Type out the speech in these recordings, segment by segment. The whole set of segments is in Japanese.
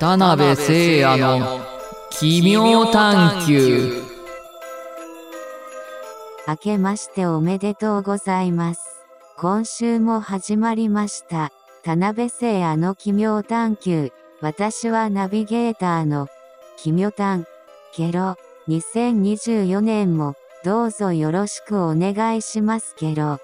田辺聖也の奇妙探求明けましておめでとうございます。今週も始まりました。田辺聖也の奇妙探求。私はナビゲーターの奇妙探。ケロ、2024年もどうぞよろしくお願いしますケロ。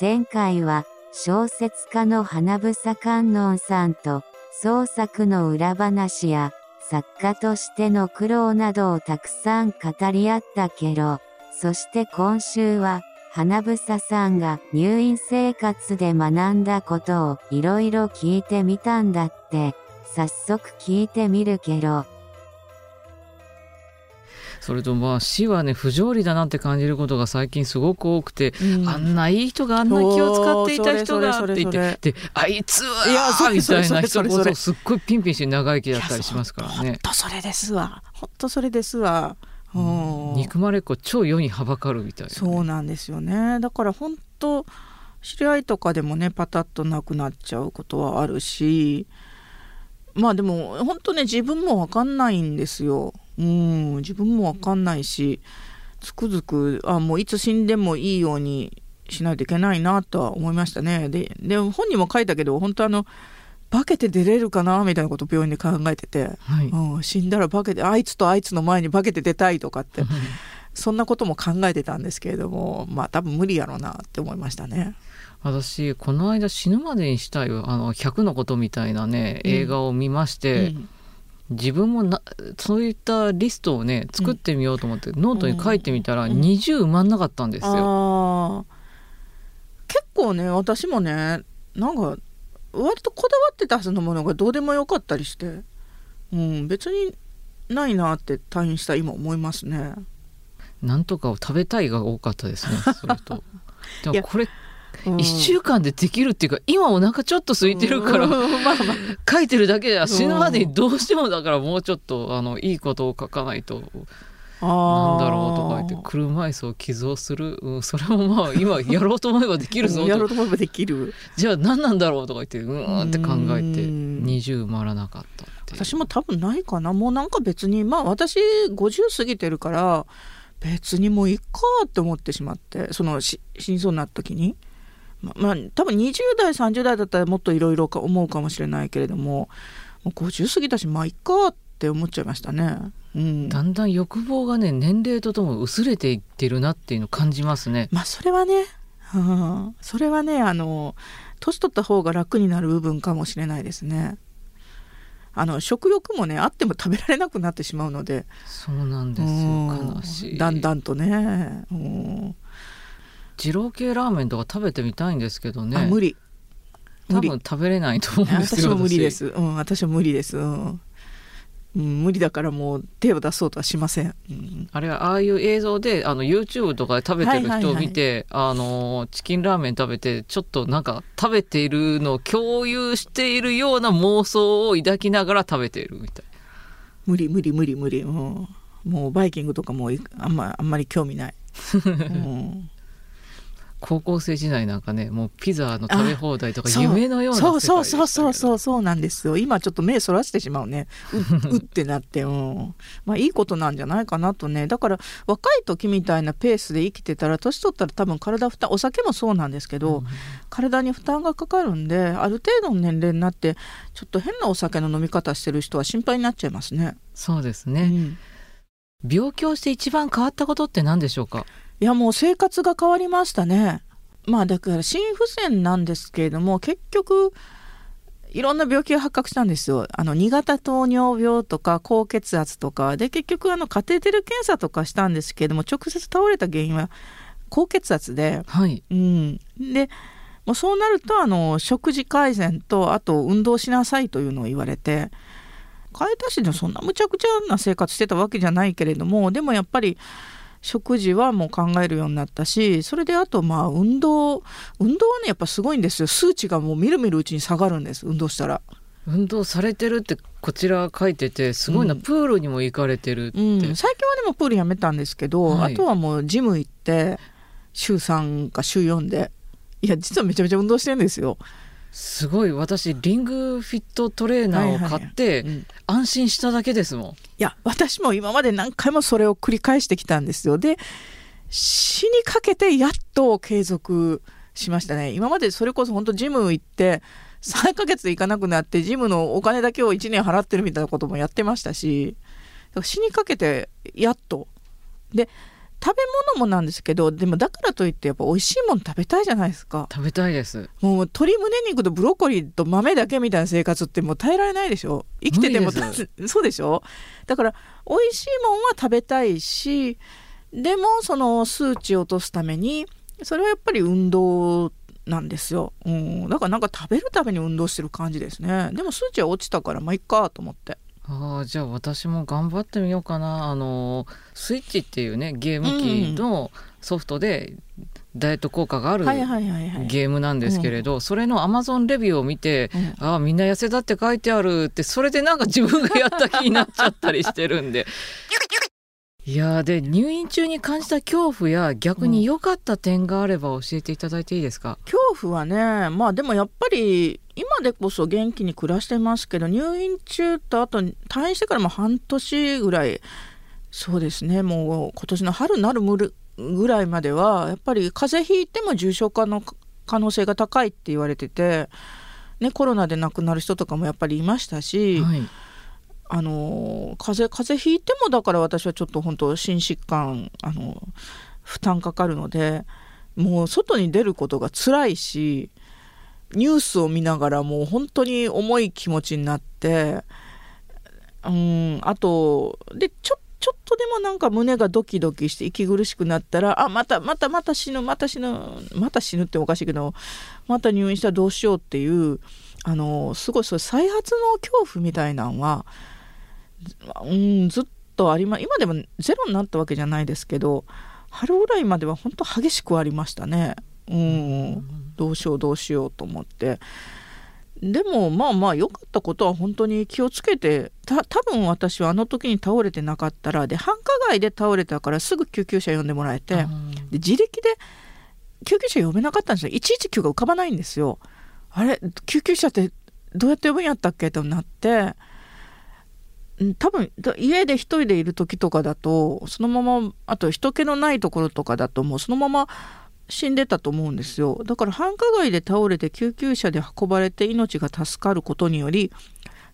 前回は小説家の花房観音さんと創作の裏話や作家としての苦労などをたくさん語り合ったけど、そして今週は、花房さんが入院生活で学んだことをいろいろ聞いてみたんだって、早速聞いてみるけど、それとまあ死はね不条理だなって感じることが最近すごく多くて、あんないい人があんな気を使っていた人がって言ってであいつはみたいな人こそすっごいピンピンして長生きだったりしますからほんね。とそれですわ。ほんとそれですわ。うん。憎まれっ子超世にはばかるみたいなね、そうなんですよね。だから本当知り合いとかでもねパタッとなくなっちゃうことはあるし。まあでも本当ね自分も分かんないんですようん自分も分かんないしつくづくあもういつ死んでもいいようにしないといけないなとは思いましたね。でで本にも書いたけど本当あの化けて出れるかなみたいなことを病院で考えてて、はい、うん、死んだら化けてあいつとあいつの前に化けて出たいとかって そんなことも考えてたんですけれどもまあ多分無理やろうなって思いましたね。私この間死ぬまでにしたいあの100のことみたいなねうん。映画を見まして、うん自分もなそういったリストをね作ってみようと思って、ノートに書いてみたらうん20埋まんなかったんですよ。結構ね私もねなんか割とこだわってたはずのものがどうでもよかったりして、うん、別にないなって退院した今思いますね。なんとかを食べたいが多かったですね。それと。でもこれうん。1週間でできるっていうか今お腹ちょっと空いてるからうん。まあまあ。書いてるだけでは死ぬまでうんにどうしてもだからもうちょっとあのいいことを書かないとあなんーだろうとか言って車椅子を寄贈する、うん、それもまあ今やろうと思えばできるぞやろとうと思えばできる。じゃあ何なんだろうとか言ってうーんって考えてうん。20埋まらなかった私も多分ないかな。もうなんか別にまあ私50過ぎてるから別にもういいかって思ってしまってそのし死にそうになった時にままあ多分20代30代だったらもっといろいろ思うかもしれないけれどももう50過ぎたしまあいいかって思っちゃいましたね。うん、だんだん欲望がね年齢とともに薄れていってるなっていうのを感じますね。まあそれはね、うん、それはねあの年取った方が楽になる部分かもしれないですね。あの食欲もねあっても食べられなくなってしまうのでそうなんですうんよ悲しい。だんだんとね、うん二郎系ラーメンとか食べてみたいんですけどね。あ無理。多分食べれないと思うんで。すよ私も無理です。うん私も無理です。うん、うん、無理だからもう手を出そうとはしません、うん、あれはああいう映像であの YouTube とかで食べてる人を見て、あのチキンラーメン食べてちょっとなんか食べているのを共有しているような妄想を抱きながら食べているみたい無理無理無理無理、うん、もうバイキングとかもあんまあんまり興味ない、うん高校生時代なんかねもうピザの食べ放題とか夢のようなそうそうそうそうそうそうなんですよ。今ちょっと目そらしてしまうね。う うってなってうん。まあいいことなんじゃないかなとね。だから若い時みたいなペースで生きてたら年取ったら多分体負担お酒もそうなんですけど、うん。体に負担がかかるんである程度の年齢になってちょっと変なお酒の飲み方してる人は心配になっちゃいますね。そうですね、うん。病気をして一番変わったことって何でしょうか？いやもう生活が変わりましたね。まあだから心不全なんですけれども結局いろんな病気が発覚したんですよ。あの2型糖尿病とか高血圧とか。で結局あのカテーテル検査とかしたんですけれども直接倒れた原因は高血圧で、はい。うん、でもうそうなるとあの食事改善とあと運動しなさいというのを言われて。海田市でそんなむちゃくちゃな生活してたわけじゃないけれどもでもやっぱり食事はもう考えるようになったしそれであとまあ運動運動はねやっぱすごいんですよ。数値がもうみるみるうちに下がるんです運動したら。運動されてるってこちら書いててすごいな、うん。プールにも行かれてるって、うん、最近はでもプールやめたんですけど、はい。あとはもうジム行って週3か週4で。いや実はめちゃめちゃ運動してるんですよ。すごい私リングフィットトレーナーを買ってうん。安心しただけですもん、いや私も今まで何回もそれを繰り返してきたんですよ。で死にかけてやっと継続しましたね。今までそれこそ本当ジム行って3ヶ月で行かなくなってジムのお金だけを1年払ってるみたいなこともやってましたし死にかけてやっと。で食べ物もなんですけどでもだからといってやっぱ美味しいもの食べたいじゃないですか。食べたいです。もう鶏胸肉とブロッコリーと豆だけみたいな生活ってもう耐えられないでしょ。生きてても そうでしょ。だから美味しいもんは食べたいしでもその数値を落とすためにそれはやっぱり運動なんですよ、うん、だからなんか食べるために運動してる感じですね。でも数値は落ちたからまあいっかと思ってああじゃあ私も頑張ってみようかな。あのスイッチっていうねゲーム機のソフトでダイエット効果があるゲームなんですけれど、それのアマゾンレビューを見て、うん。ああみんな痩せたって書いてあるってそれでなんか自分がやった気になっちゃったりしてるんで いやーで入院中に感じた恐怖や逆に良かった点があれば教えていただいていいですか、恐怖はねまあでもやっぱり今でこそ元気に暮らしてますけど入院中とあと退院してからも半年ぐらいそうですねもう今年の春なるぐらいまではやっぱり風邪ひいても重症化の可能性が高いって言われてて、ね、コロナで亡くなる人とかもやっぱりいましたし、はいあの風邪風邪ひいてもだから私はちょっと本当心疾患あの負担かかるのでもう外に出ることが辛いしニュースを見ながらもう本当に重い気持ちになってうんあとでちょちょっとでもなんか胸がドキドキして息苦しくなったらあまたまたまた死ぬまた死ぬまた死ぬっておかしいけどまた入院したらどうしようっていうあのすごいそれ再発の恐怖みたいなのはうん、ずっとありま今でもゼロになったわけじゃないですけど春ぐらいまでは本当激しくありましたね。うん、どうしようどうしようと思って。でもまあまあ良かったことは本当に気をつけてた多分私はあの時に倒れてなかったらで繁華街で倒れたからすぐ救急車呼んでもらえてで自力で救急車呼べなかったんですよ。119が浮かばないんですよ。あれ救急車ってどうやって呼ぶんやったっけ？となってうん多分家で一人でいる時とかだとそのままあと人気のないところとかだともうそのまま死んでたと思うんですよ。だから繁華街で倒れて救急車で運ばれて命が助かることにより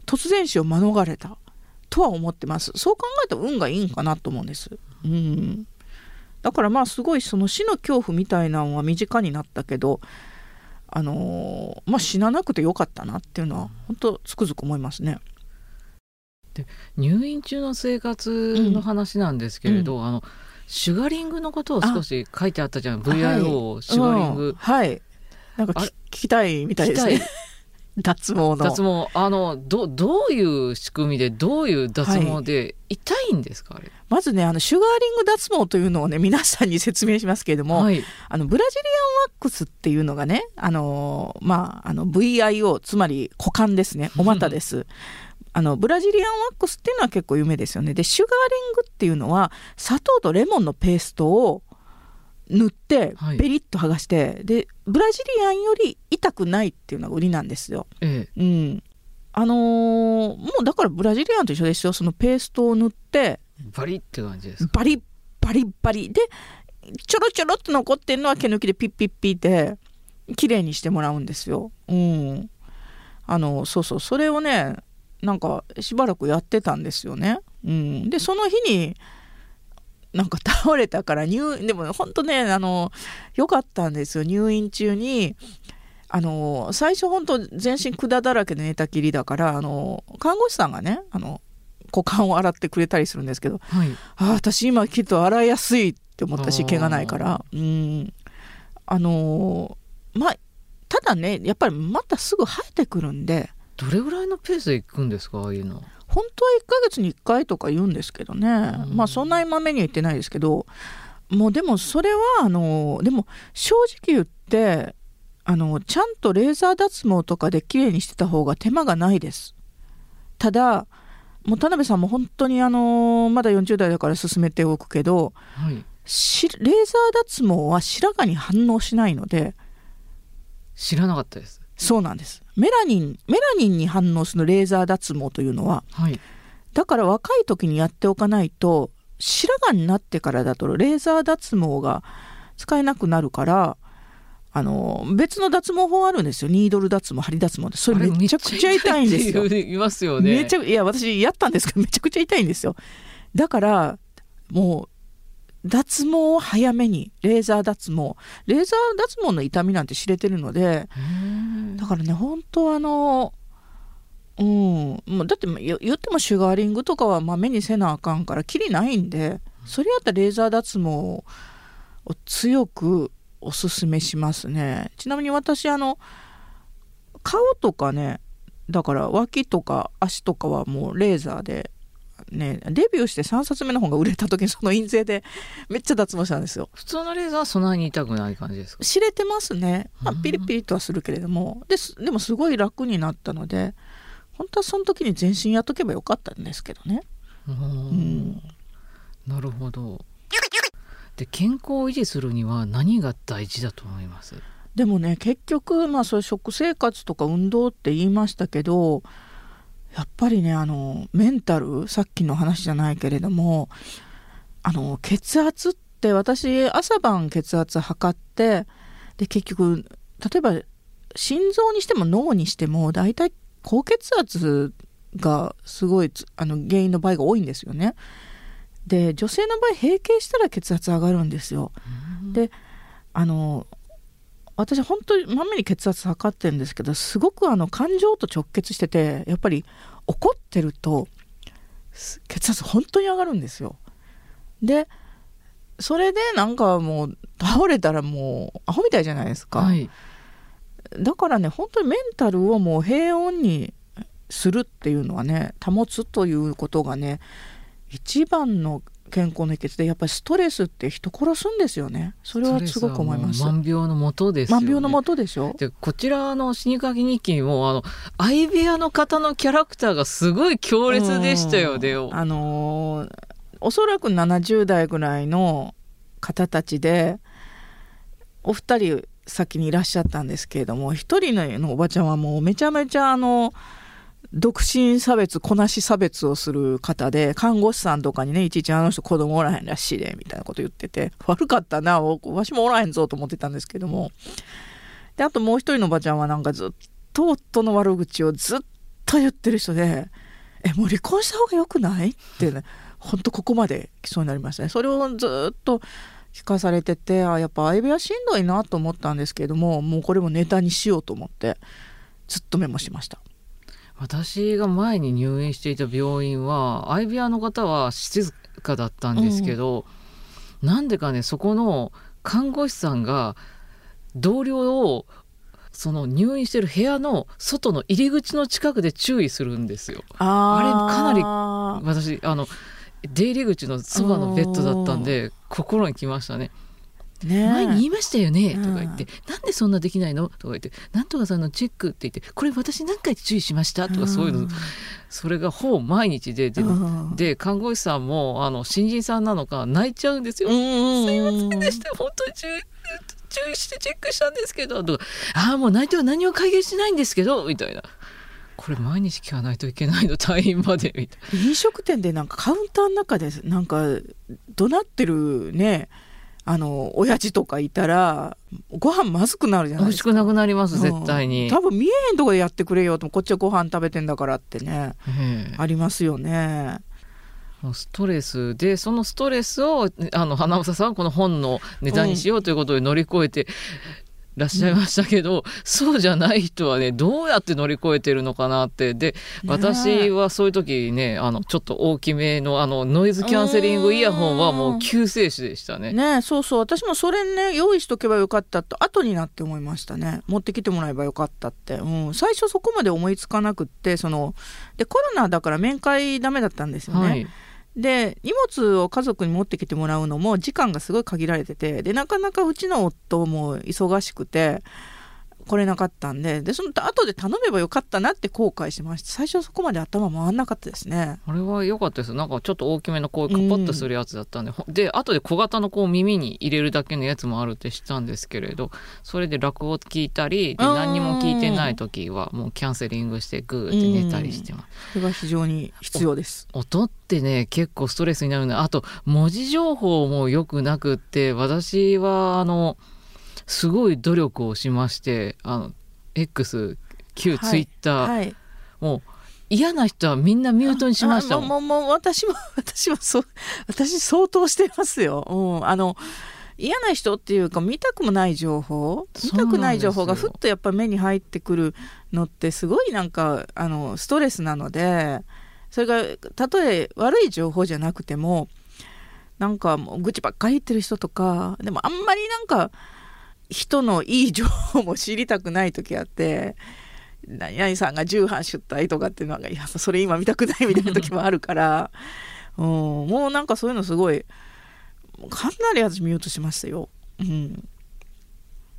突然死を免れたとは思ってます。そう考えた運がいいんかなと思うんです。うん。だからまあすごいその死の恐怖みたいなのは身近になったけどあのーまあ死ななくてよかったなっていうのは本当つくづく思いますね。入院中の生活の話なんですけれど、あのシュガリングのことを少し書いてあったじゃん。VIO シュガリンうん。グ、はい。なんか聞きたいみたいです聞ね 脱毛の。脱毛。あのどどういう仕組みでどういう脱毛で痛いんですか？あれ。まずねあのシュガーリング脱毛というのをね皆さんに説明しますけれども、はい。あのブラジリアンワックスっていうのがねあのまああの VIO つまり股間ですね。お股ですあのブラジリアンワックスっていうのは結構有名ですよね。でシュガーリングっていうのは砂糖とレモンのペーストを塗ってはい。ペリッと剥がして、でブラジリアンより痛くないっていうのが売りなんですよ。ええ。うん。あのーもうだからブラジリアンと一緒ですよ。そのペーストを塗って。バリって感じですか？バリッバリッバリでちょろちょろっと残ってるのは毛抜きでピッピッピッで綺麗にしてもらうんですよ。うん。あのそうそう。それをねなんかしばらくやってたんですよね。うん、でその日になんか倒れたから入でも本当ねあのよかったんですよ。入院中にあの最初本当全身管だらけで寝たきりだからあの看護師さんがねあの股間を洗ってくれたりするんですけどはい。ああ私今きっと洗いやすいって思ったし毛がないから。うん。あのーまあただねやっぱりまたすぐ生えてくるんでどれぐらいのペースで行くんですかああいうの？本当は1ヶ月に1回とか言うんですけどね、うん。まあそんなにまめには言ってないですけど。もうでもそれはあのでも正直言ってあのちゃんとレーザー脱毛とかで綺麗にしてた方が手間がないです。ただもう田辺さんも本当にあのまだ40代だから進めておくけどはい。しレーザー脱毛は白髪に反応しないので。知らなかったですそうなんです。メラニンメラニンに反応するレーザー脱毛というのははい。だから若い時にやっておかないと白髪になってからだとレーザー脱毛が使えなくなるからあの別の脱毛法あるんですよ。ニードル脱毛針脱毛で。それめちゃくちゃ痛いんですよ。いますよね。めちゃいや私やったんですけどめちゃくちゃ痛いんですよ。だからもう脱毛を早めにレーザー脱毛。レーザー脱毛の痛みなんて知れてるのでうん。だからね本当あのうん。もうだって言言ってもシュガーリングとかはまあ目にせなあかんからきりないんでそれやったらレーザー脱毛を強くおすすめしますね。ちなみに私あの顔とかねだから脇とか足とかはもうレーザーでねデビューして3冊目の本が売れた時にその印税でめっちゃ脱毛したんですよ。普通のレーザーはそんなに痛くない感じですか？知れてますね、まあうん。ピリピリとはするけれども。ですでもすごい楽になったので本当はその時に全身やっとけばよかったんですけどね。ううん。んなるほど。で健康を維持するには何が大事だと思います？でもね結局まあそういう食生活とか運動って言いましたけどやっぱりねあのメンタルさっきの話じゃないけれどもあの血圧って私朝晩血圧測ってで結局例えば心臓にしても脳にしても大体高血圧がすごいつあの原因の場合が多いんですよね。で女性の場合閉経したら血圧上がるんですよ。であの私本当にまめに血圧測ってるんですけどすごくあの感情と直結しててやっぱり怒ってるとす血圧本当に上がるんですよ。でそれでなんかもう倒れたらもうアホみたいじゃないですか。はいだからね本当にメンタルをもう平穏にするっていうのはね保つということがね一番の健康の秘訣でやっぱりストレスって人殺すんですよね。それはすごく思います。万病のもとですよね。万病のもとでしょでこちらの死にかけ日記にもあの相部屋の方のキャラクターがすごい強烈でしたよ。ね。うん。あのーおそらく70代ぐらいの方たちでお二人先にいらっしゃったんですけれども一人のおばちゃんはもうめちゃめちゃあの独身差別こなし差別をする方で看護師さんとかにねいちいちあの人子供おらへんらしいでみたいなこと言ってて悪かったなわしもおらへんぞと思ってたんですけどもであともう一人のおばちゃんはなんかずっと夫の悪口をずっと言ってる人で「えもう離婚した方がよくない?」ってねほんとここまで来そうになりましたねそれをずっと聞かされててあやっぱ相部屋しんどいなと思ったんですけどももうこれもネタにしようと思ってずっとメモしました。私が前に入院していた病院は相部屋の方は静かだったんですけど、なんでかねそこの看護師さんが同僚をその入院してる部屋の外の入り口の近くで注意するんですよ。あれかなりな私あの出入り口のそばのベッドだったんで心にきましたね。り、ね、前に言いましたよねうん。とか言って、なんでそんなできないの？とか言って、なんとかさんのチェックって言って、これ私何回注意しました？とかそういうの、それがほぼ毎日で、で、うん。で看護師さんも、あの、新人さんなのか泣いちゃうんですよ。うんうんすいませんでした、本当に注意、注意してチェックしたんですけど、とか、ああ、もう泣いては何も解決しないんですけど、みたいな。これ毎日聞かないといけないの、退院まで、みたい飲食店でなんかカウンターの中でなんか怒鳴ってるねあの親父とかいたらご飯まずくなるじゃな。いですかくなくなります、絶対に。うん多分見えへんとこでやってくれよとこっちはご飯食べてんだからってねええありますよねストレスでそのストレスをあの花房さんはこの本のネタにしようということで乗り越えてらっしゃいましたけど、そうじゃない人はねどうやって乗り越えてるのかなって。で私はそういう時ねあのちょっと大きめのあのノイズキャンセリングイヤホンはもう救世主でしたね。ねそうそう。私もそれね用意しとけばよかったと後になって思いましたね。持ってきてもらえばよかったって、うん、最初そこまで思いつかなくってそのでコロナだから面会ダメだったんですよね、はい、で荷物を家族に持ってきてもらうのも時間がすごい限られててでなかなかうちの夫も忙しくて来れなかったんででその後で頼めばよかったなって後悔しました。最初そこまで頭回んなかったですね。あれは良かったです。なんかちょっと大きめのこういうカパッとするやつだったんで、うん、で後で小型のこう耳に入れるだけのやつもあるって知ったんですけれどそれで落語聞いたりで何にも聞いてない時はもうキャンセリングしてグーって寝たりしてます、それが非常に必要です。音ってね結構ストレスになるんであと文字情報もよくなくって私はあのすごい努力をしましてあの X 旧ツイッター、もう嫌な人はみんなミュートにしましたもうもう私も 私もそう私相当してますよ、うん、あの嫌な人っていうか見たくもない情報見たくない情報がふっとやっぱ目に入ってくるのってすごいなんかあのストレスなのでそれがたとえ悪い情報じゃなくてもなんかもう愚痴ばっかり言ってる人とかでもあんまりなんか人のいい情報も知りたくない時あって何々さんが重版出退とかっていうのがいやそれ今見たくないみたいな時もあるから、うん、もうなんかそういうのすごいかなり私ミュートしましたよ。うん、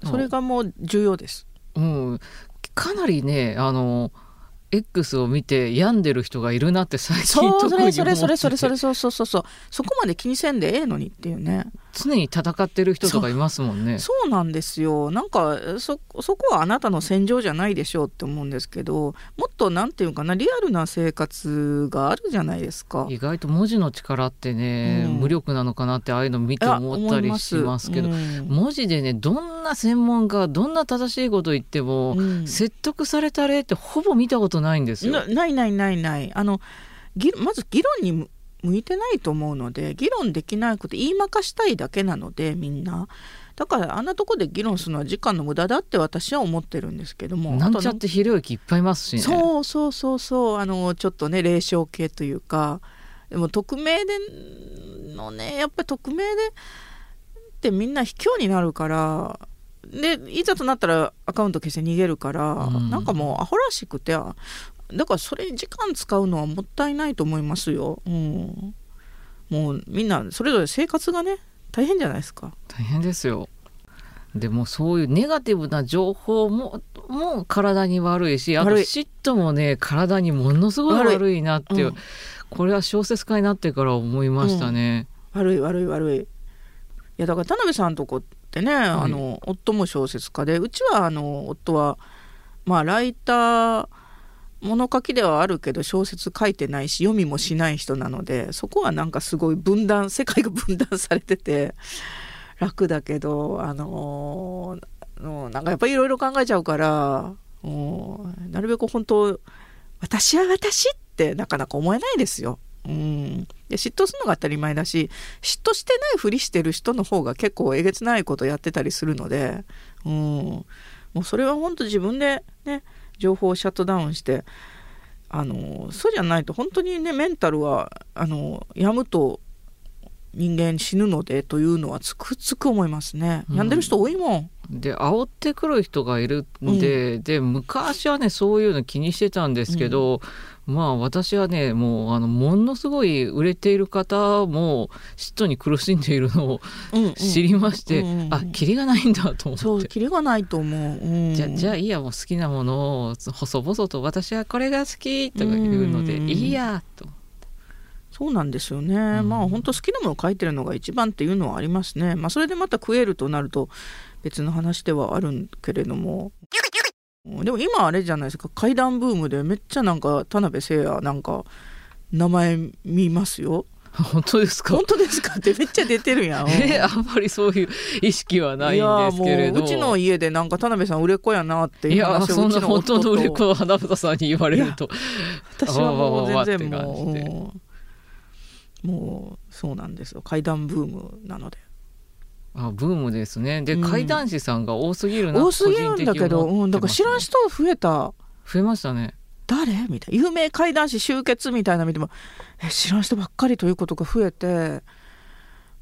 それがもう重要です。うん、かなりねあの X を見て病んでる人がいるなって最近特に思ってそれそれそれそれそれそうそうそう。そこまで気にせんでええのにっていうね。常に戦ってる人とかいますもんね。そうなんですよ。なんかそそこはあなたの戦場じゃないでしょうって思うんですけどもっとなんていうかなリアルな生活があるじゃないですか。意外と文字の力ってね、うん、無力なのかなってああいうの見て思ったりしますけど、うん、文字でねどんな専門家どんな正しいこと言っても、うん、説得された例ってほぼ見たことないんですよ。ないないないない。あのまず議論に向いてないと思うので議論できないこと言いまかしたいだけなのでみんな。だからあんなとこで議論するのは時間の無駄だって私は思ってるんですけども。なんちゃってひろゆきいっぱいいますしね。そうそうそうそう。あのちょっとね霊障系というかでも匿名でのねやっぱり匿名でってみんな卑怯になるからでいざとなったらアカウント消して逃げるから、うん、なんかもうアホらしくてだからそれに時間使うのはもったいないと思いますよ。うん、もうみんなそれぞれ生活がね大変じゃないですか。大変ですよ。でもそういうネガティブな情報もも体に悪いしあと嫉妬もね体にものすごい悪いなっていう、うん、これは小説家になってから思いましたね。うん、悪い悪い悪い。いやだから田辺さんとこってね、はい、あの夫も小説家でうちはあの夫はまあライター物書きではあるけど小説書いてないし読みもしない人なのでそこはなんかすごい分断世界が分断されてて楽だけどあのー、なんかやっぱりいろいろ考えちゃうからなるべく本当私は私ってなかなか思えないですよ。うん、で嫉妬するのが当たり前だし嫉妬してないふりしてる人の方が結構えげつないことやってたりするので、うん、もうそれは本当自分でね情報をシャットダウンしてあのそうじゃないと本当にねメンタルはあの病むと人間死ぬのでというのはつくつく思いますね。病んでる人多いもん。で煽ってくる人がいるんで、うん、で昔はねそういうの気にしてたんですけど、うん、まあ私はねもうあのものすごい売れている方も嫉妬に苦しんでいるのを知りまして、うんうん、あキリがないんだと思って。そうキリがないと思う、うん、じゃじゃあいいやもう好きなものを細々と私はこれが好きとか言うので、いいやと。そうなんですよね、うん、まあ本当好きなものを書いてるのが一番っていうのはありますねまあそれでまた食えるとなると別の話ではあるけれどもでも今あれじゃないですか怪談ブームでめっちゃなんか田辺誠也なんか名前見ますよ本当ですか？本当ですかってめっちゃ出てるやん。えー、あんまりそういう意識はないんですけれど。うちの家でなんか田辺さん売れっ子やなっていやそんな本当の売れっ子の花房さんに言われると。私はもう全然もう。もうそうなんですよ。怪談ブームなので。あブームですね。で、うん、怪談師さんが多すぎるな多すぎるんだけど、うん、だから知らん人増えた。増えましたね。誰？みたいな。有名怪談師集結みたいな見てもえ知らん人ばっかりということが増えて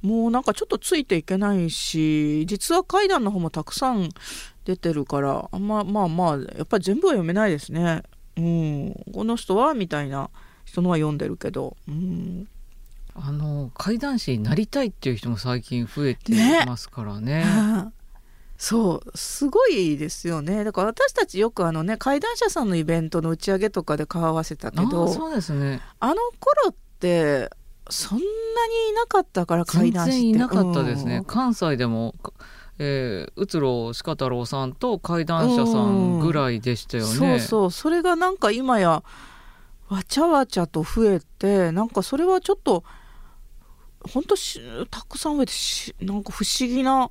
もうなんかちょっとついていけないし実は怪談の方もたくさん出てるからあんままあまあやっぱり全部は読めないですね。うん。この人は？みたいな人のは読んでるけど。うんあの怪談師になりたいっていう人も最近増えてますからね。ね そうすごいですよね。だから私たちよくあのね怪談社さんのイベントの打ち上げとかで顔合わせたけあどーそうですね。あの頃ってそんなにいなかったから怪全談師って。然いなかったですね、うん。関西でも、えー、宇津呂鹿太郎さんと怪談者さんぐらいでしたよね、そうそう。それがなんか今やわちゃわちゃと増えてなんかそれはちょっと本当したくさん増えてしなんか不思議な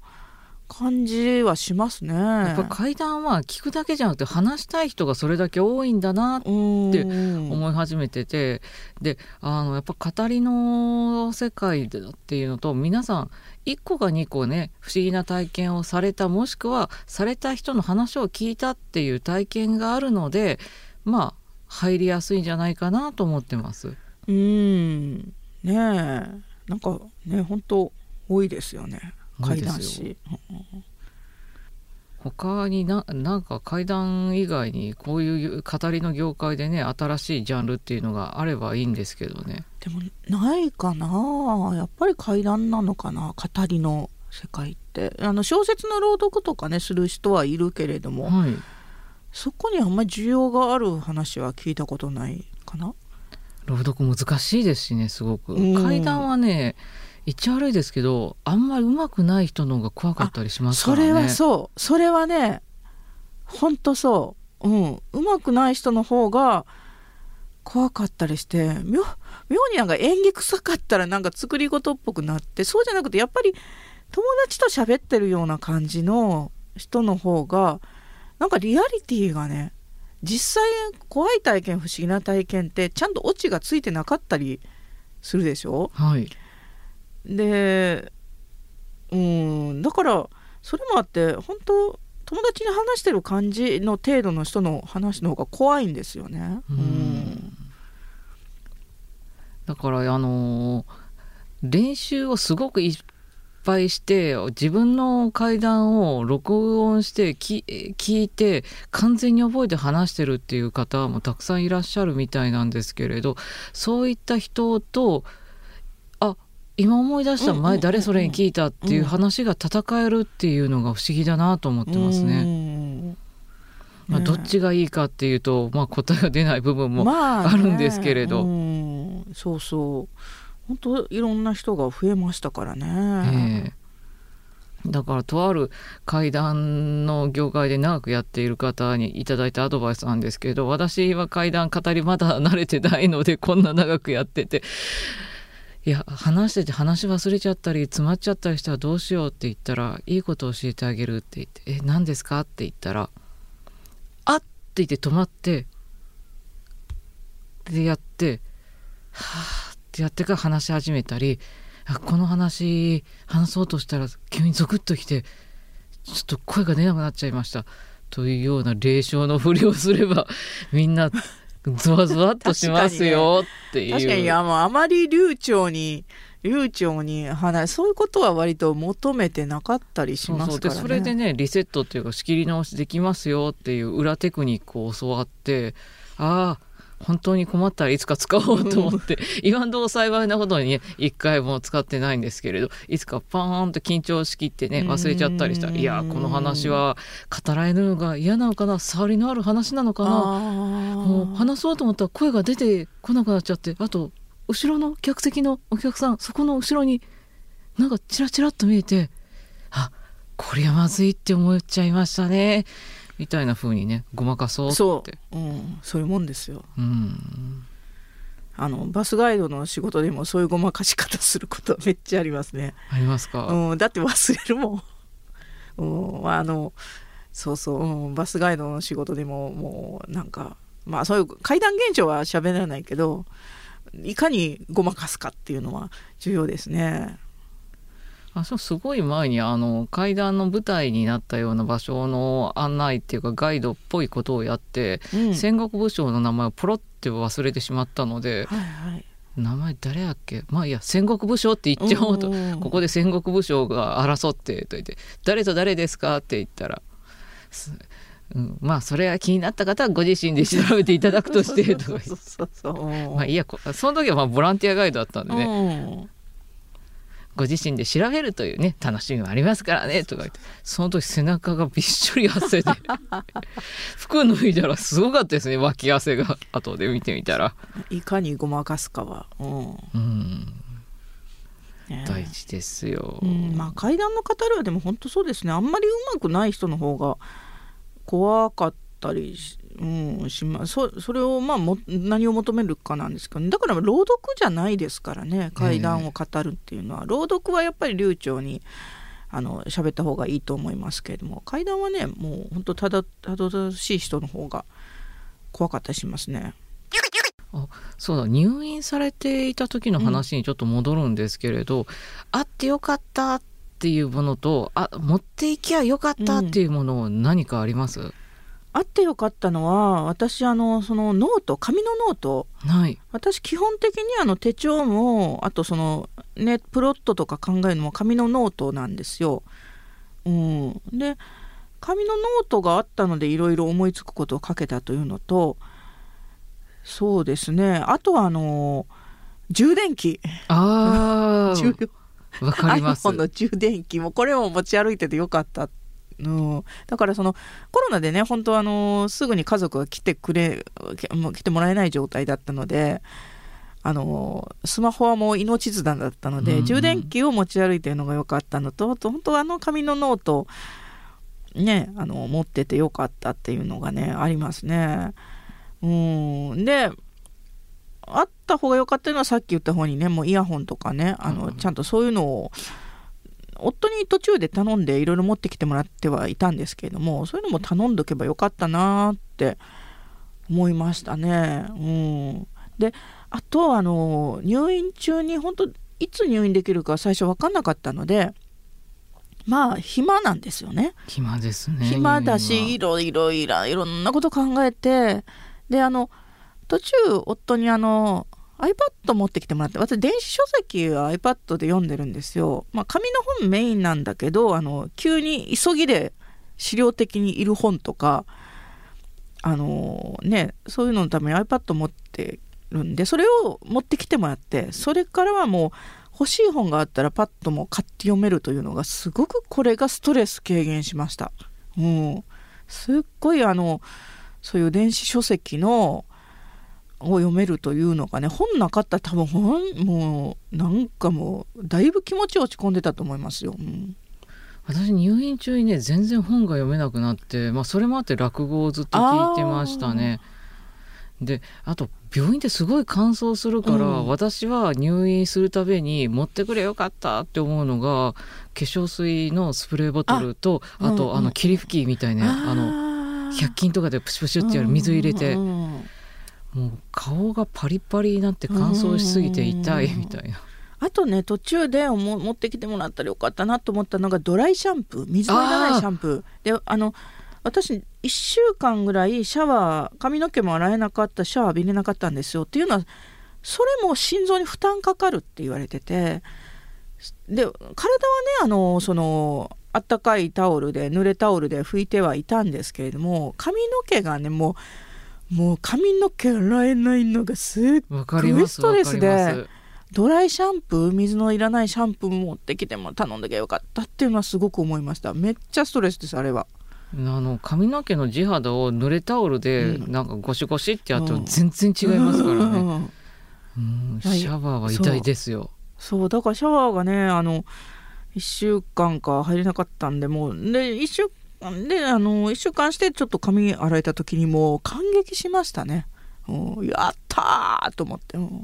感じはしますね。やっぱ怪談は聞くだけじゃなくて話したい人がそれだけ多いんだなってって思い始めてて、であのやっぱ語りの世界だっていうのと皆さん1個か2個ね不思議な体験をされたもしくはされた人の話を聞いたっていう体験があるのでまあ入りやすいんじゃないかなと思ってます。うんねえなんかね本当多いですよね。怪談師。他にななんか怪談以外にこういう語りの業界でね新しいジャンルっていうのがあればいいんですけどね。でもないかな。やっぱり怪談なのかな語りの世界って。あの小説の朗読とかねする人はいるけれどもはい。そこにあんまり需要がある話は聞いたことないかな朗読難しいですしねすごく、うん。階段はね一応悪いですけどあんまり上手くない人の方が怖かったりしますからね。それはそう。それはねほんとそう。うん。うまくない人の方が怖かったりして妙妙になんか演技臭かったらなんか作り事っぽくなってそうじゃなくてやっぱり友達と喋ってるような感じの人の方がなんかリアリティがね実際怖い体験不思議な体験ってちゃんとオチがついてなかったりするでしょ？はい。でうんだからそれもあって本当友達に話してる感じの程度の人の話の方が怖いんですよね。うん。だからあのー練習をすごくいっぱいして自分の階段を録音してき聞いて完全に覚えて話してるっていう方もたくさんいらっしゃるみたいなんですけれどそういった人とあ今思い出した前誰それに聞いたっていう話が戦えるっていうのが不思議だなと思ってますね。ねまあ、どっちがいいかっていうと、まあ、答えが出ない部分もまあるんですけれど。うん。そうそう本当いろんな人が増えましたからね。ええだからとある階段の業界で長くやっている方にいただいたアドバイスなんですけど私は階段語りまだ慣れてないのでこんな長くやってていや話してて話忘れちゃったり詰まっちゃったりしたらどうしようって言ったらいいこと教えてあげるって言って「え何ですか?」って言ったら「あっ!」って言って止まってでやって「はあ」ってやってから話し始めたりあこの話話そうとしたら急にゾクッときてちょっと声が出なくなっちゃいました。というような霊障のふりをすれば みんなゾワゾワっとしますよっていう。確かにあのあまり流暢に流暢に話そういうことは割と求めてなかったりしそうそうますからね。でそれでねリセットっていうか仕切り直しできますよっていう裏テクニックを教わってああ本当に困ったらいつか使おうと思って 今んとこ幸いなことにね一回も使ってないんですけれどいつかパーンと緊張しきってね忘れちゃったりしたらいやこの話は語られるのが嫌なのかな触りのある話なのかなもうあ話そうと思ったら声が出てこなくなっちゃってあと後ろの客席のお客さんそこの後ろになんかチラチラっと見えてあこれはまずいって思っちゃいましたねみたいな風にねごまかそうって。そう、うん、そういうもんですよ。うん。あのバスガイドの仕事でもそういうごまかし方することはめっちゃありますね、ありますか、うん、だって忘れるもん、うん、あのそうそう、うん、バスガイドの仕事でももうなんかまあそういう階段現象は喋らないけどいかにごまかすかっていうのは重要ですね。あそうすごい前にあの階段の舞台になったような場所の案内っていうかガイドっぽいことをやって、うん。戦国武将の名前をポロって忘れてしまったのではいはい、名前誰やっけ？まあいいや戦国武将って言っちゃおうと、ここで戦国武将が争ってと言って「誰と誰ですか?」って言ったらすうん、まあそれが気になった方はご自身で調べていただくとしてとかまあいいやこその時はまあボランティアガイドだったんでね、うんご自身で調べるというね楽しみもありますからねとか言ってその時背中がびっしょり汗で 服脱いだらすごかったですね脇汗が後で見てみたら。いかにごまかすかは、うん。うん。ね。大事ですよ、うん、まあ階段の語りはでも本当そうですね。あんまりうまくない人の方が怖かったりし,、うん、しまそそれをまあも何を求めるかなんですけど、ね、だから朗読じゃないですからね。階段を語るっていうのは、朗読はやっぱり流暢にあの喋った方がいいと思いますけれども。階段はねもう本当ただたどたどしい人の方が怖かったりしますね。そうだ。入院されていた時の話にちょっと戻るんですけれど、あってよかったっていうものとあ持っていきゃよかったっていうもの何かあります、あってよかったのは私あのそのノート紙のノートはい。私基本的にあの手帳もあとそのねプロットとか考えるのも紙のノートなんですよ。うん、で紙のノートがあったのでいろいろ思いつくことを書けたというのとそうですね。あとはあの充電器。あ 充あわかります。iPhone の充電器。もこれも持ち歩いててよかった。うん、だからそのコロナでね本当あのすぐに家族が来てくれけもう来てもらえない状態だったのであのスマホはもう命綱だったので、うんうん。充電器を持ち歩いてるのが良かったのと本当あの紙のノートねあの持っててよかったっていうのがねありますね。うん。であった方が良かったのはさっき言った方にねもうイヤホンとかねあの、うん。ちゃんとそういうのを夫に途中で頼んでいろいろ持ってきてもらってはいたんですけれどもそういうのも頼んどけばよかったなーって思いましたね。うん、であとあの入院中に本当いつ入院できるか最初分かんなかったのでまあ暇なんですよね。暇ですね暇だ入しい院ろいろいろいろんなこと考えてであの途中夫にあの iPad 持ってきてもらって私電子書籍は iPad で読んでるんですよ。まあ、紙の本メインなんだけどあの急に急ぎで資料的にいる本とかあのねそういうののために iPad 持ってるんでそれを持ってきてもらってそれからはもう欲しい本があったらパッとも買って読めるというのがすごくこれがストレス軽減しました。うん、すっごいあのそういう電子書籍のを読めるというのがね本なかったら多分ほんもうなんかもうだいぶ気持ち落ち込んでたと思いますよ。うん。私入院中にね全然本が読めなくなって、まあ、それもあって落語をずっと聞いてましたね。であと病院ってすごい乾燥するから、うん。私は入院するたびに持ってくれよかったって思うのが化粧水のスプレーボトルとあと、うんうん。あの霧吹きみたいねあの100均とかでプシュプシュってやる水入れて、うんうんうんもう顔がパリパリになって乾燥しすぎて痛いみたいな。あとね途中でも持ってきてもらったらよかったなと思ったのがドライシャンプー。水のいらないシャンプー。であの私1週間ぐらいシャワー髪の毛も洗えなかったシャワー浴びれなかったんですよ。っていうのはそれも心臓に負担かかるって言われてて。で体はねあのそのあったかいタオルで濡れタオルで拭いてはいたんですけれども髪の毛がねもうもう髪の毛洗えないのがすっわかりますストレスでドライシャンプー水のいらないシャンプー持ってきても頼んだきゃよかったっていうのはすごく思いました。めっちゃストレスですあれは。あの髪の毛の地肌を濡れタオルでうん。なんかゴシゴシってやるとうん。全然違いますからね、うん。うんはい。シャワーは痛いですよ。そう。だからシャワーがねあの1週間か入れなかったんでもうで1週間であの1週間してちょっと髪洗えた時にもう感激しましたね、うん、やったーと思って、う。ん、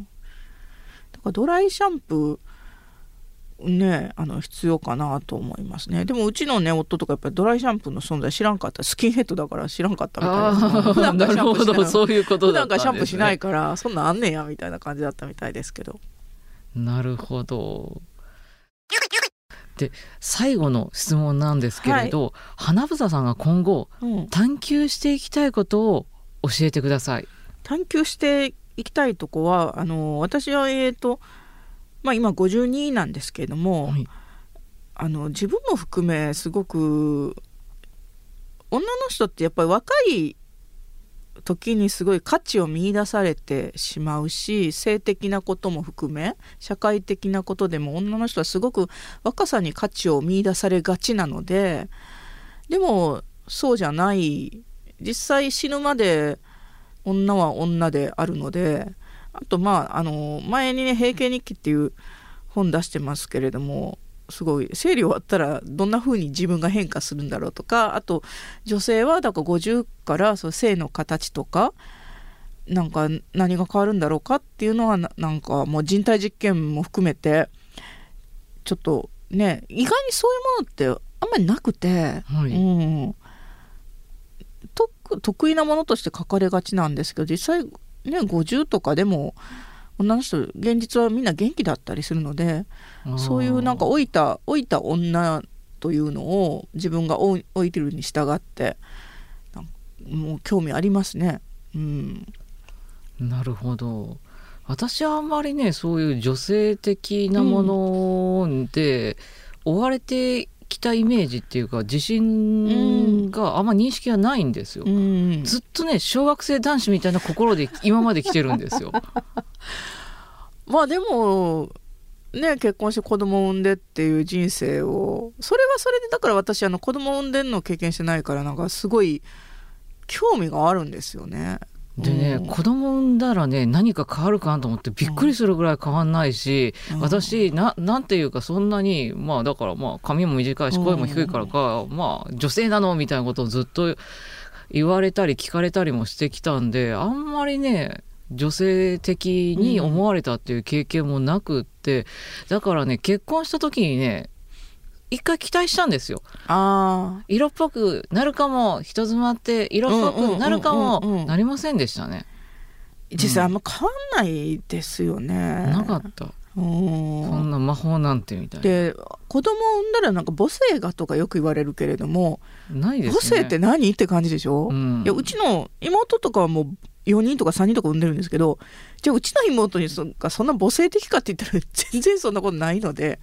だからドライシャンプーねあの必要かなと思いますね。でもうちのね夫とかやっぱりドライシャンプーの存在知らんかった。スキンヘッドだから知らんかったみたいあな。普あ段からなるほシャンプーしてないどそういうこと普だね、シャンプーしないからそんなんあんねんやみたいな感じだったみたいですけど。なるほどで最後の質問なんですけれど、花房さんが今後うん。探求していきたいことを教えてください。探求していきたいとこはあの私はえーと、まあ、今52なんですけれども、はい。あの自分も含めすごく女の人ってやっぱり若い時にすごい価値を見出されてしまうし性的なことも含め社会的なことでも女の人はすごく若さに価値を見出されがちなのででもそうじゃない。実際死ぬまで女は女であるのであとまああの前にね「平家日記」っていう本出してますけれどもすごい生理終わったらどんな風に自分が変化するんだろうとかあと女性はだから50からその性の形とかなんか何が変わるんだろうかっていうのはなんかもう人体実験も含めてちょっとね意外にそういうものってあんまりなくて、はい、うん。得意なものとして書かれがちなんですけど実際ね50とかでも女の人現実はみんな元気だったりするのでそういうなんか老いた老いた女というのを自分が老いてるに従ってもう興味ありますね。うん、なるほど。私はあんまりねそういう女性的なもので追われてきたイメージっていうか自信があんま認識がないんですよ、うん、ずっとね小学生男子みたいな心で今まで来てるんですよ。まあでもね結婚して子供を産んでっていう人生をそれはそれでだから私あの子供を産んでんの経験してないからなんかすごい興味があるんですよねでね、うん、子供産んだらね何か変わるかなと思ってびっくりするぐらい変わんないし、うん、私ななんていうかそんなにまあだからまあ髪も短いし声も低いからか、うん、まあ女性なのみたいなことをずっと言われたり聞かれたりもしてきたんであんまりね女性的に思われたっていう経験もなくって、だからね結婚した時にね一回期待したんですよ。あ色っぽくなるかも人妻って色っぽくなるかもなりませんでしたね。実際あんま変わんないですよね。なかった。そんな魔法なんてみたいな。で子供を産んだらなんか母性がとかよく言われるけれどもないです、ね、母性って何？って感じでしょ、うん、いやうちの妹とかはもう4人とか3人とか産んでるんですけどじゃあうちの妹にそそんな母性的かって言ったら全然そんなことないので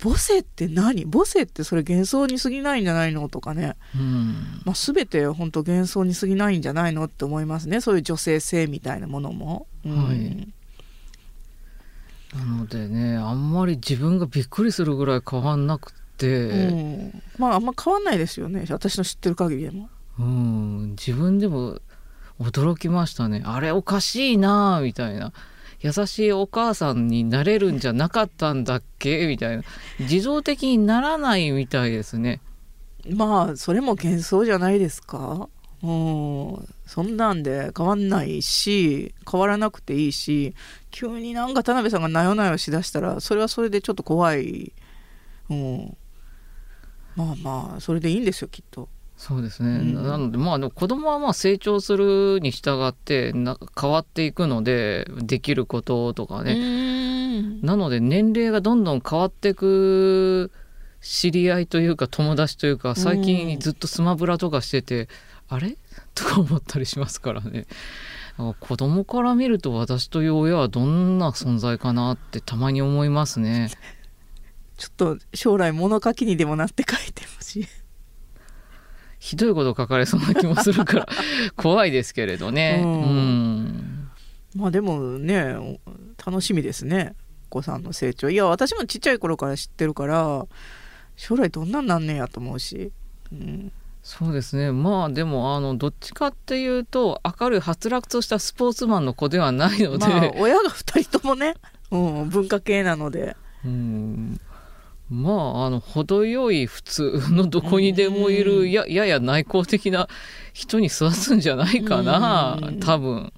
母性って何？母性ってそれ幻想に過ぎないんじゃないの？とかね、うん。まあ、全て本当幻想に過ぎないんじゃないのって思いますね。そういう女性性みたいなものも。うん、はい。なのでねあんまり自分がびっくりするぐらい変わんなくて、うん、まああんま変わんないですよね。私の知ってる限りでも。うん、自分でも驚きましたね。あれおかしいなみたいな優しいお母さんになれるんじゃなかったんだっけ？みたいな。自動的にならないみたいですね。まあそれも幻想じゃないですか？うんそんなんで変わんないし変わらなくていいし急になんか田辺さんがなよなよしだしたらそれはそれでちょっと怖い、うん、まあまあそれでいいんですよきっと。そうですね、うん、なのでまあ子供はまあ成長するに従ってな変わっていくのでできることとかね。なので年齢がどんどん変わっていく知り合いというか友達というか最近ずっとスマブラとかしてて、あれ？とか思ったりしますからね。子供から見ると私という親はどんな存在かなってたまに思いますね。ちょっと将来物書きにでもなって書いてほしいひどいこと書かれそうな気もするから 怖いですけれどね。うん、まあでもね楽しみですねお子さんの成長。いや私もちっちゃい頃から知ってるから将来どんなんなんねやと思うし。うん。そうですね。まあでもあのどっちかっていうと明るいはつらくとしたスポーツマンの子ではないので、まあ、親が2人ともね、うん、文化系なので。うんまあ、あの、程よい普通のどこにでもいる、や、やや内向的な人に育つんじゃないかな、多分。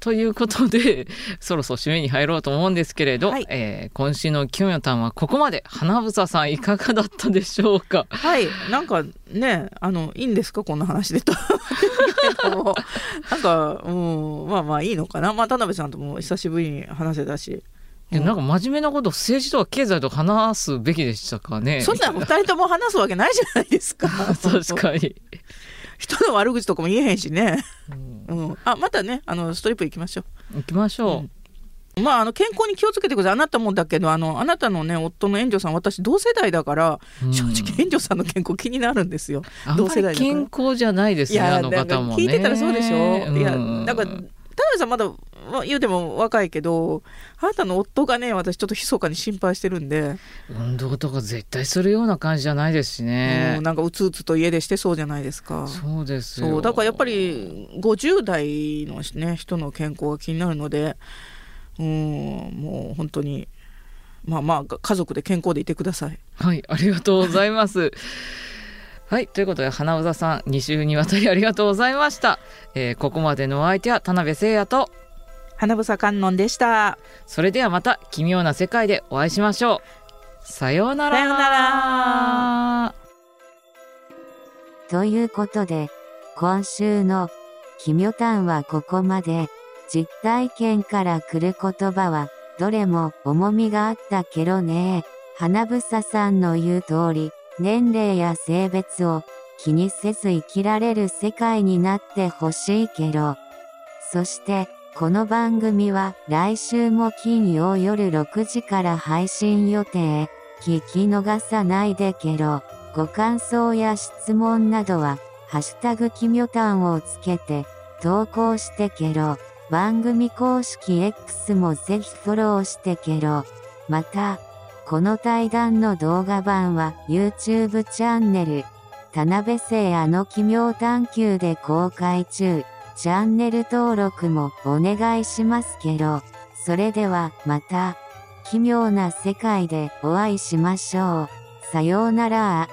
ということで、そろそろ締めに入ろうと思うんですけれど、はい、えー、今週のキョミョタンはここまで。花房さんいかがだったでしょうか？はい、なんかね、あの、いいんですか？こんな話でと。なんか、うん、まあまあいいのかな？まあ、田辺さんとも久しぶりに話せたし。いやなんか真面目なこと政治とか経済とか話すべきでしたかね。そんな二人とも話すわけないじゃないですか。確かに。人の悪口とかも言えへんしね、うん、うん、あまたねあのストリップ行きましょう。行きましょう、うん、まあ、あの健康に気をつけてください。あなたもだけどあのあなたのね夫の援助さん私同世代だから、うん。正直援助さんの健康気になるんですよ。同世代健康じゃないですねあの方もね聞いてたらそうでしょ、いやうんだから田辺さんまだまあ言うても若いけどあなたの夫がね私ちょっと密かに心配してるんで、運動とか絶対するような感じじゃないですしねうんなんかうつうつと家出してそうじゃないですか。そうですよそうだからやっぱり50代の、ね、人の健康が気になるのでうんもう本当にまあまあ家族で健康でいてください。はい、ありがとうございます。はい、ということで花宇さん2週にわたりありがとうございました。えーここまでのお相手は田辺誠也と、花房観音でした。それではまた奇妙な世界でお会いしましょう。さようなら。さようなら。ということで、今週の、奇妙談はここまで、実体験から来る言葉は、どれも重みがあったけどね。花房さんの言う通り、年齢や性別を気にせず生きられる世界になってほしいけど。そして、この番組は来週も金曜夜6時から配信予定。聞き逃さないでけど。ご感想や質問などは、ハッシュタグきみょたんをつけて、投稿してけろ。番組公式 X もぜひフォローしてけろ。また、この対談の動画版は YouTube チャンネル、田辺聖あの奇妙探求で公開中。チャンネル登録もお願いしますけど。それではまた、奇妙な世界でお会いしましょう。さようなら